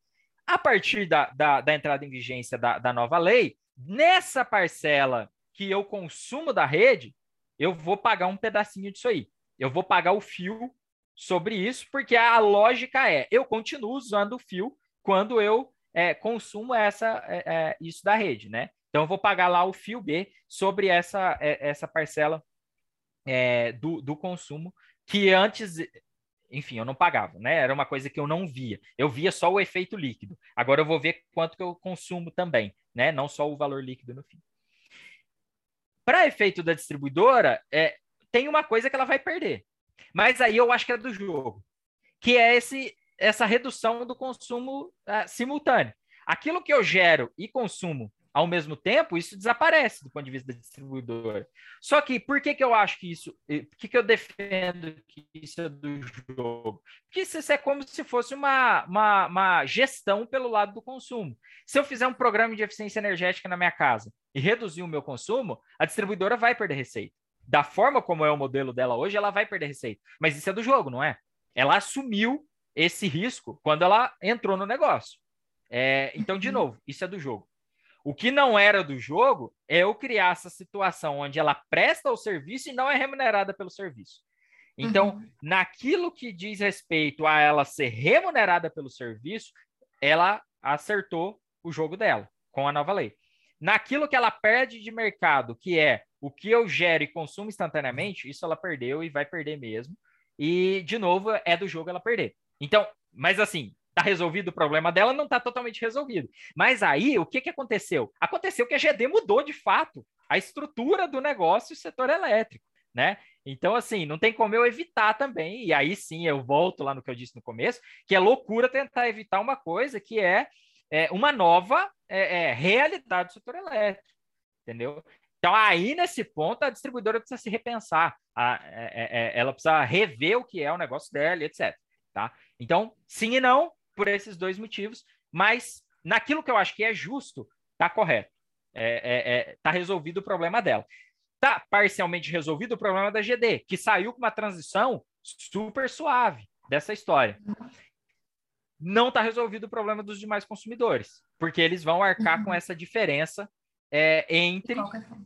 A partir da, da, da entrada em vigência da, da nova lei, nessa parcela que eu consumo da rede, eu vou pagar um pedacinho disso aí. Eu vou pagar o fio sobre isso, porque a lógica é, eu continuo usando o fio quando eu é, consumo essa, é, é, isso da rede, né? Então, eu vou pagar lá o fio B sobre essa, é, essa parcela é, do, do consumo, que antes, enfim, eu não pagava, né? Era uma coisa que eu não via. Eu via só o efeito líquido. Agora eu vou ver quanto que eu consumo também, né? Não só o valor líquido no fim. Para efeito da distribuidora, é, tem uma coisa que ela vai perder. Mas aí eu acho que é do jogo, que é esse essa redução do consumo uh, simultâneo. Aquilo que eu gero e consumo ao mesmo tempo, isso desaparece do ponto de vista da distribuidora. Só que por que, que eu acho que isso, por que, que eu defendo que isso é do jogo? Porque isso é como se fosse uma, uma, uma gestão pelo lado do consumo. Se eu fizer um programa de eficiência energética na minha casa e reduzir o meu consumo, a distribuidora vai perder receita. Da forma como é o modelo dela hoje, ela vai perder receita. Mas isso é do jogo, não é? Ela assumiu esse risco quando ela entrou no negócio. É, então, de novo, isso é do jogo. O que não era do jogo é eu criar essa situação onde ela presta o serviço e não é remunerada pelo serviço. Então, uhum. naquilo que diz respeito a ela ser remunerada pelo serviço, ela acertou o jogo dela com a nova lei. Naquilo que ela perde de mercado, que é o que eu gero e consumo instantaneamente, isso ela perdeu e vai perder mesmo. E, de novo, é do jogo ela perder. Então, mas assim, tá resolvido o problema dela, não tá totalmente resolvido. Mas aí, o que que aconteceu? Aconteceu que a GD mudou de fato a estrutura do negócio e o setor elétrico, né? Então, assim, não tem como eu evitar também, e aí sim eu volto lá no que eu disse no começo, que é loucura tentar evitar uma coisa que é, é uma nova é, é, realidade do setor elétrico, entendeu? Então, aí nesse ponto, a distribuidora precisa se repensar, a, é, é, é, ela precisa rever o que é o negócio dela, etc. Tá? Então, sim e não, por esses dois motivos, mas naquilo que eu acho que é justo, tá correto. É, é, é, tá resolvido o problema dela. Tá parcialmente resolvido o problema da GD, que saiu com uma transição super suave dessa história. Não está resolvido o problema dos demais consumidores, porque eles vão arcar uhum. com essa diferença é, entre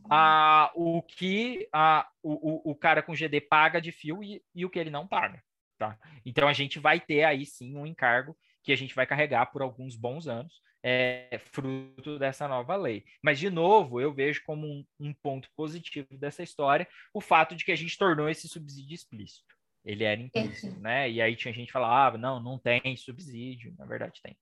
a, o que a, o, o, o cara com GD paga de fio e, e o que ele não paga. Tá? Então a gente vai ter aí sim um encargo que a gente vai carregar por alguns bons anos, é, fruto dessa nova lei. Mas, de novo, eu vejo como um, um, ponto positivo dessa história o fato de que a gente tornou esse subsídio explícito. Ele era implícito, né? E aí tinha gente que falava, ah, não, não tem subsídio. Na verdade, tem.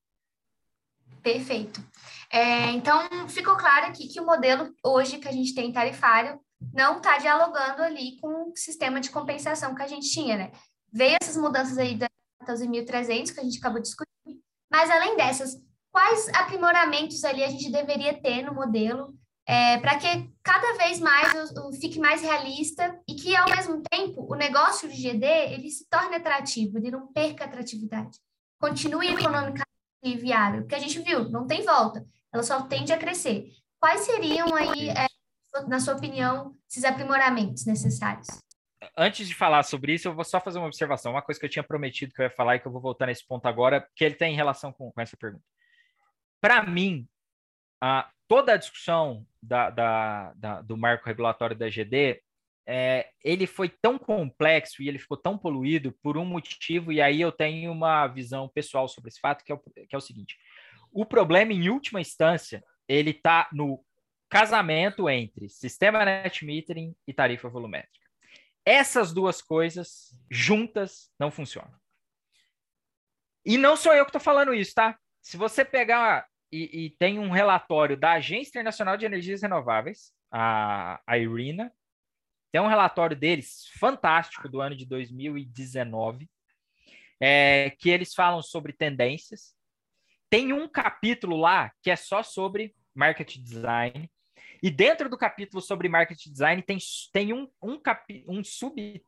Perfeito. É, então, ficou claro aqui que o modelo hoje que a gente tem tarifário não está dialogando ali com o sistema de compensação que a gente tinha, né? veio essas mudanças aí da 14.300 que a gente acabou de discutir, mas além dessas, quais aprimoramentos ali a gente deveria ter no modelo é, para que cada vez mais o, o, fique mais realista e que, ao mesmo tempo, o negócio de GD ele se torne atrativo, ele não perca atratividade, continue econômicamente viável, porque a gente viu, não tem volta, ela só tende a crescer. Quais seriam aí, é, na sua opinião, esses aprimoramentos necessários? Antes de falar sobre isso, eu vou só fazer uma observação. Uma coisa que eu tinha prometido que eu ia falar e que eu vou voltar nesse ponto agora, que ele tem relação com, com essa pergunta. Para mim, a, toda a discussão da, da, da, do marco regulatório da GD, é, ele foi tão complexo e ele ficou tão poluído por um motivo, e aí eu tenho uma visão pessoal sobre esse fato, que é o, que é o seguinte. O problema, em última instância, ele está no casamento entre sistema net metering e tarifa volumétrica. Essas duas coisas juntas não funcionam. E não sou eu que estou falando isso, tá? Se você pegar e, e, tem um relatório da Agência Internacional de Energias Renováveis, a, a IRENA, tem um relatório deles fantástico do ano de 2019, é, que eles falam sobre tendências. Tem um capítulo lá que é só sobre market design. E dentro do capítulo sobre marketing design tem, tem um, um, capi, um subtópico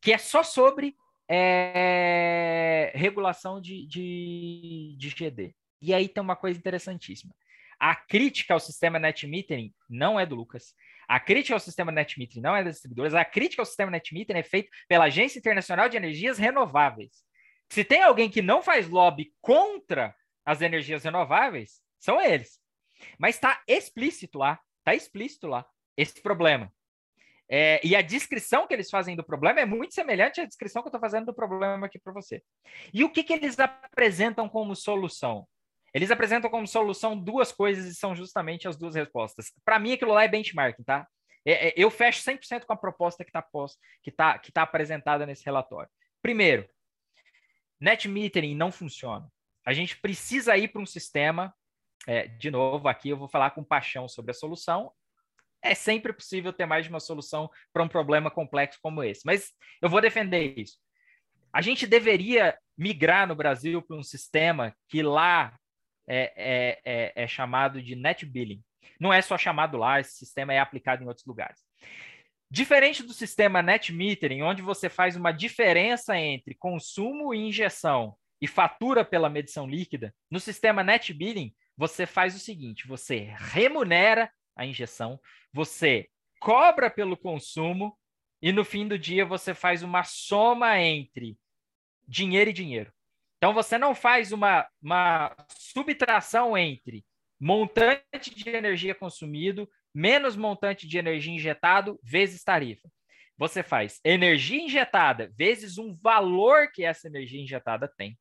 que é só sobre é, regulação de, de, de GD. E aí tem uma coisa interessantíssima. A crítica ao sistema net metering não é do Lucas. A crítica ao sistema net metering não é das distribuidoras. A crítica ao sistema net metering é feita pela Agência Internacional de Energias Renováveis. Se tem alguém que não faz lobby contra as energias renováveis, são eles. Mas está explícito lá, está explícito lá esse problema. É, e a descrição que eles fazem do problema é muito semelhante à descrição que eu estou fazendo do problema aqui para você. E o que, que eles apresentam como solução? Eles apresentam como solução duas coisas e são justamente as duas respostas. Para mim, aquilo lá é benchmarking, tá? É, é, eu fecho 100% com a proposta que está tá, que tá apresentada nesse relatório. Primeiro, net metering não funciona. A gente precisa ir para um sistema. É, de novo, aqui eu vou falar com paixão sobre a solução é sempre possível ter mais de uma solução para um problema complexo como esse. Mas eu vou defender isso. A gente deveria migrar no Brasil para um sistema que lá é, é, é, é, chamado de net billing. Não é só chamado lá, esse sistema é aplicado em outros lugares. Diferente do sistema net metering, onde você faz uma diferença entre consumo e injeção e fatura pela medição líquida, no sistema net billing, você faz o seguinte: você remunera a injeção, você cobra pelo consumo e no fim do dia você faz uma soma entre dinheiro e dinheiro. Então você não faz uma, uma subtração entre montante de energia consumido menos montante de energia injetado vezes tarifa. Você faz energia injetada vezes um valor que essa energia injetada tem.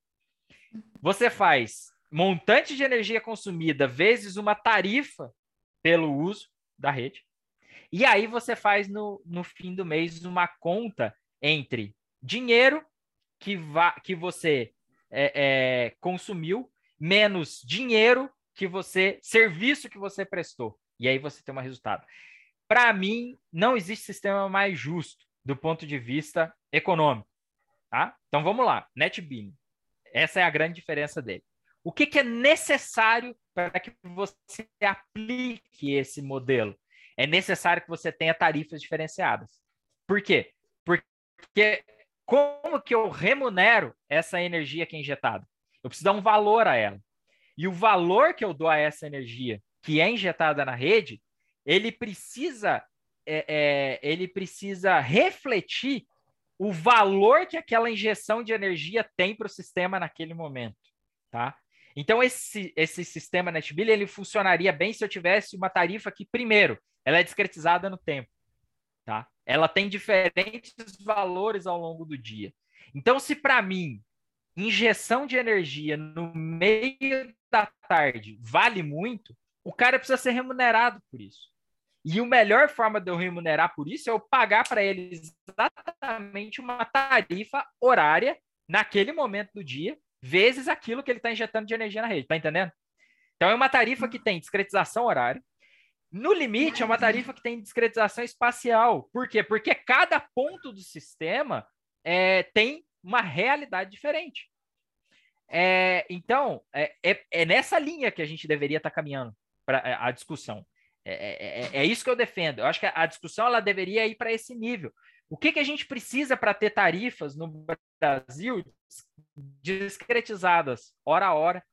Você faz montante de energia consumida vezes uma tarifa pelo uso da rede. E aí você faz no, no fim do mês uma conta entre dinheiro que, va que você é, é, consumiu menos dinheiro que você, serviço que você prestou. E aí você tem um resultado. Para mim, não existe sistema mais justo do ponto de vista econômico. Tá? Então vamos lá, NetBeam. Essa é a grande diferença dele. O que, que é necessário para que você aplique esse modelo? É necessário que você tenha tarifas diferenciadas. Por quê? Porque como que eu remunero essa energia que é injetada? Eu preciso dar um valor a ela. E o valor que eu dou a essa energia que é injetada na rede, ele precisa, é, é, ele precisa refletir o valor que aquela injeção de energia tem para o sistema naquele momento, tá? Então, esse, esse sistema NetBill, ele funcionaria bem se eu tivesse uma tarifa que, primeiro, ela é discretizada no tempo, tá? Ela tem diferentes valores ao longo do dia. Então, se para mim, injeção de energia no meio da tarde vale muito, o cara precisa ser remunerado por isso. E a melhor forma de eu remunerar por isso é eu pagar para ele exatamente uma tarifa horária naquele momento do dia vezes aquilo que ele está injetando de energia na rede, tá entendendo? Então é uma tarifa que tem discretização horária. No limite, é uma tarifa que tem discretização espacial. Por quê? Porque cada ponto do sistema é, tem uma realidade diferente. É, então, é, é, é, nessa linha que a gente deveria estar tá caminhando para é, a discussão. É, é, isso que eu defendo. Eu acho que a discussão ela deveria ir para esse nível. O que, que a gente precisa para ter tarifas no Brasil discretizadas, hora a hora,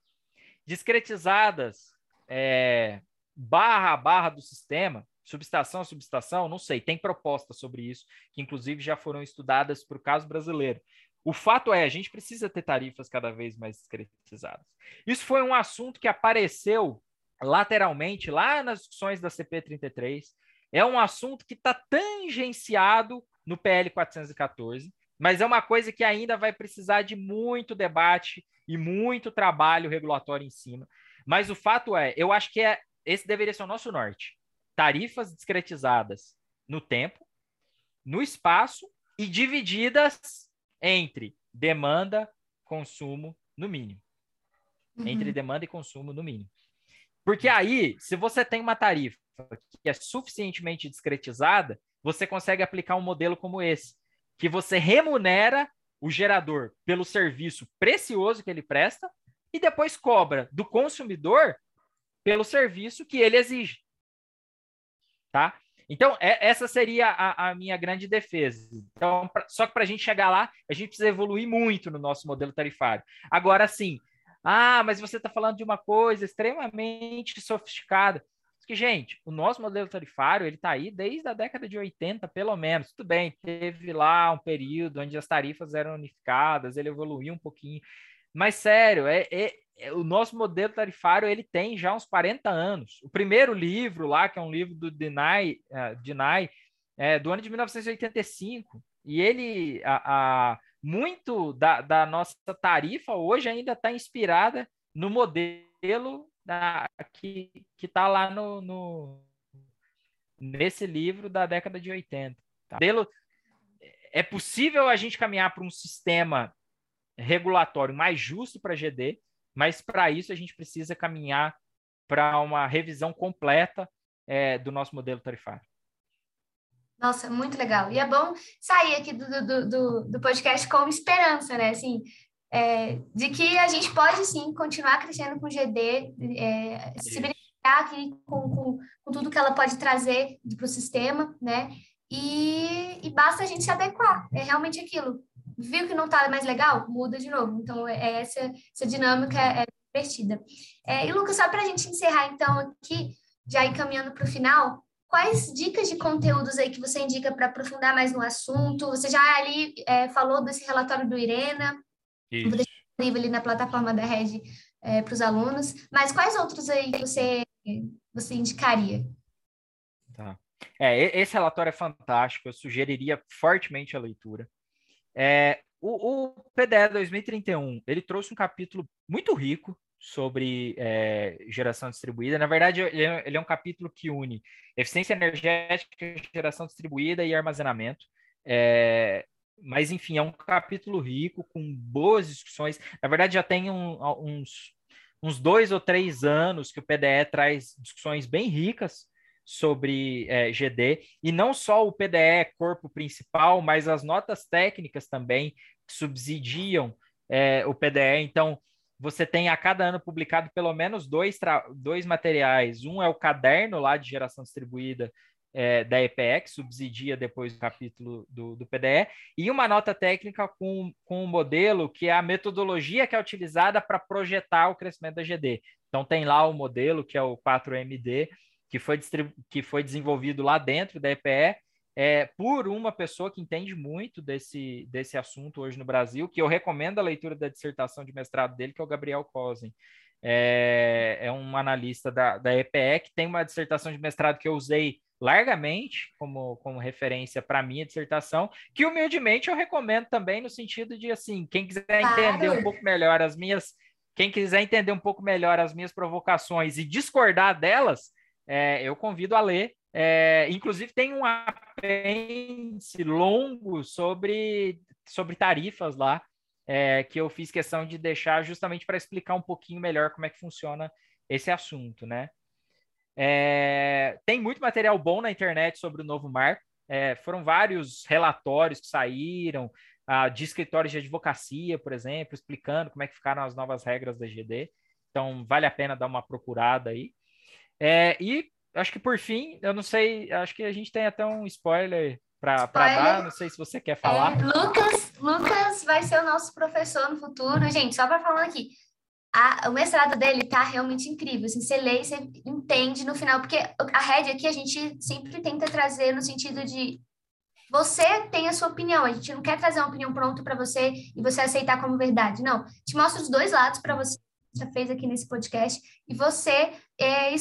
discretizadas é, barra a barra do sistema, subestação a subestação, não sei, tem propostas sobre isso, que inclusive já foram estudadas para o caso brasileiro. O fato é, a gente precisa ter tarifas cada vez mais discretizadas. Isso foi um assunto que apareceu lateralmente lá nas discussões da CP33. É um assunto que está tangenciado no PL 414, mas é uma coisa que ainda vai precisar de muito debate e muito trabalho regulatório em cima. Mas o fato é, eu acho que é, esse deveria ser o nosso norte. Tarifas discretizadas no tempo, no espaço e divididas entre demanda, consumo, no mínimo. Uhum. Entre demanda e consumo, no mínimo. Porque aí, se você tem uma tarifa que é suficientemente discretizada, você consegue aplicar um modelo como esse, que você remunera o gerador pelo serviço precioso que ele presta e depois cobra do consumidor pelo serviço que ele exige. Tá? Então, é, essa seria a, a, minha grande defesa. Então, pra, só que para a gente chegar lá, a gente precisa evoluir muito no nosso modelo tarifário. Agora, sim, ah, mas você está falando de uma coisa extremamente sofisticada. Que, gente, o nosso modelo tarifário, ele está aí desde a década de 80, pelo menos. Tudo bem, teve lá um período onde as tarifas eram unificadas, ele evoluiu um pouquinho. Mas, sério, é, é, é, o nosso modelo tarifário, ele tem já uns 40 anos. O primeiro livro lá, que é um livro do Denai, uh, é do ano de 1985, e ele, a, a muito da, da nossa tarifa hoje ainda está inspirada no modelo da, que está lá no, no, nesse livro da década de 80. Tá? É possível a gente caminhar para um sistema regulatório mais justo para a GD, mas para isso a gente precisa caminhar para uma revisão completa é, do nosso modelo tarifário. Nossa, muito legal. E é bom sair aqui do, do, do, do podcast com esperança, né? Assim, é, de que a gente pode sim continuar crescendo com o GD, é, se beneficiar aqui com, com, com, tudo que ela pode trazer para o sistema, né? E, e, basta a gente se adequar. É realmente aquilo. Viu que não está mais legal? Muda de novo. Então, é, é essa, essa dinâmica é, é divertida. É, e, Lucas, só para a gente encerrar, então, aqui, já encaminhando para o final, quais dicas de conteúdos aí que você indica para aprofundar mais no assunto? Você já ali é, falou desse relatório do Irena, isso. Vou deixar disponível ali na plataforma da Rede é, para os alunos. Mas quais outros aí você, você indicaria? Tá. É, esse relatório é fantástico, eu sugeriria fortemente a leitura. É, o, o PDE 2031, ele trouxe um capítulo muito rico sobre é, geração distribuída. Na verdade, ele é, ele é, um capítulo que une eficiência energética, geração distribuída e armazenamento. É, mas enfim, é um capítulo rico, com boas discussões. Na verdade, já tem um, uns, uns dois ou três anos que o PDE traz discussões bem ricas sobre é, GD, e não só o PDE corpo principal, mas as notas técnicas também que subsidiam é, o PDE. Então, você tem a cada ano publicado pelo menos dois, dois materiais. Um é o caderno lá de geração distribuída, é, da EPE, que subsidia depois o capítulo do, do PDE, e uma nota técnica com, com um modelo que é a metodologia que é utilizada para projetar o crescimento da GD. Então, tem lá o modelo, que é o 4MD, que foi, que foi desenvolvido lá dentro da EPE, é, por uma pessoa que entende muito desse, desse assunto hoje no Brasil, que eu recomendo a leitura da dissertação de mestrado dele, que é o Gabriel Cosen. É, é um analista da, da EPE, que tem uma dissertação de mestrado que eu usei largamente como, como referência para minha dissertação, que humildemente eu recomendo também no sentido de assim, quem quiser entender um pouco melhor as minhas, quem quiser entender um pouco melhor as minhas provocações e discordar delas, é, eu convido a ler. É, inclusive tem um apêndice longo sobre, sobre tarifas lá, é, que eu fiz questão de deixar justamente para explicar um pouquinho melhor como é que funciona esse assunto, né? É, tem muito material bom na internet sobre o novo marco. É, foram vários relatórios que saíram ah, de escritórios de advocacia, por exemplo, explicando como é que ficaram as novas regras da GD. Então, vale a pena dar uma procurada aí. É, e acho que por fim, eu não sei, acho que a gente tem até um spoiler para dar, não sei se você quer falar. É, Lucas, Lucas vai ser o nosso professor no futuro. Gente, só para falar aqui, a, o mestrado dele tá realmente incrível. Assim, você lê, você entende no final, porque a rede aqui a gente sempre tenta trazer no sentido de você tem a sua opinião, a gente não quer trazer uma opinião pronta para você e você aceitar como verdade. Não, te mostra os dois lados para você, já fez aqui nesse podcast, e você é,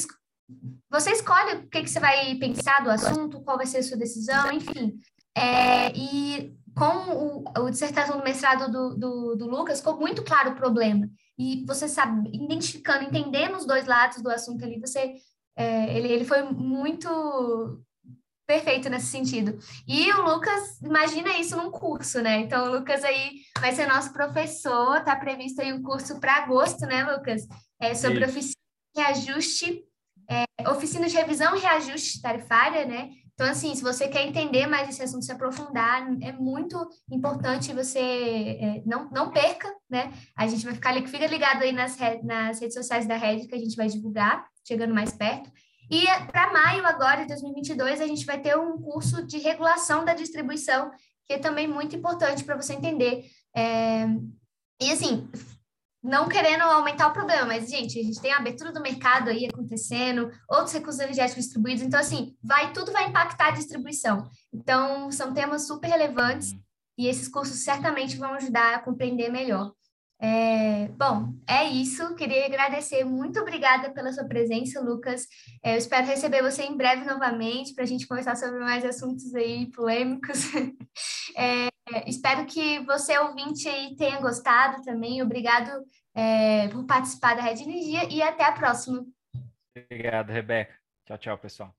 você escolhe o que, que você vai pensar do assunto, qual vai ser a sua decisão, enfim. É, e com o, o dissertação do mestrado do, do, do Lucas, ficou muito claro o problema e você sabe, identificando, entendendo os dois lados do assunto ali, você, é, ele, ele foi muito perfeito nesse sentido. E o Lucas, imagina isso num curso, né? Então, o Lucas aí vai ser nosso professor, tá previsto aí um curso para agosto, né, Lucas? É sobre isso. oficina de reajuste, é, oficina de revisão e reajuste tarifária, né? Então, assim, se você quer entender mais esse assunto, se aprofundar, é muito importante você é, não, não perca, né? A gente vai ficar fica ligado aí nas, nas redes sociais da Rede, que a gente vai divulgar, chegando mais perto. E para maio agora, de 2022, a gente vai ter um curso de regulação da distribuição, que é também muito importante para você entender. É... E assim, não querendo aumentar o problema, mas, gente, a gente tem a abertura do mercado aí acontecendo, outros recursos energéticos distribuídos, então, assim, vai, tudo vai impactar a distribuição. Então, são temas super relevantes uhum. e esses cursos certamente vão ajudar a compreender melhor. É, bom, é isso. Queria agradecer. Muito obrigada pela sua presença, Lucas. É, eu espero receber você em breve novamente para a gente conversar sobre mais assuntos aí polêmicos. É, espero que você, ouvinte, aí, tenha gostado também. Obrigado é, por participar da Rede Energia e até a próxima. Obrigado, Rebeca. Tchau, tchau, pessoal.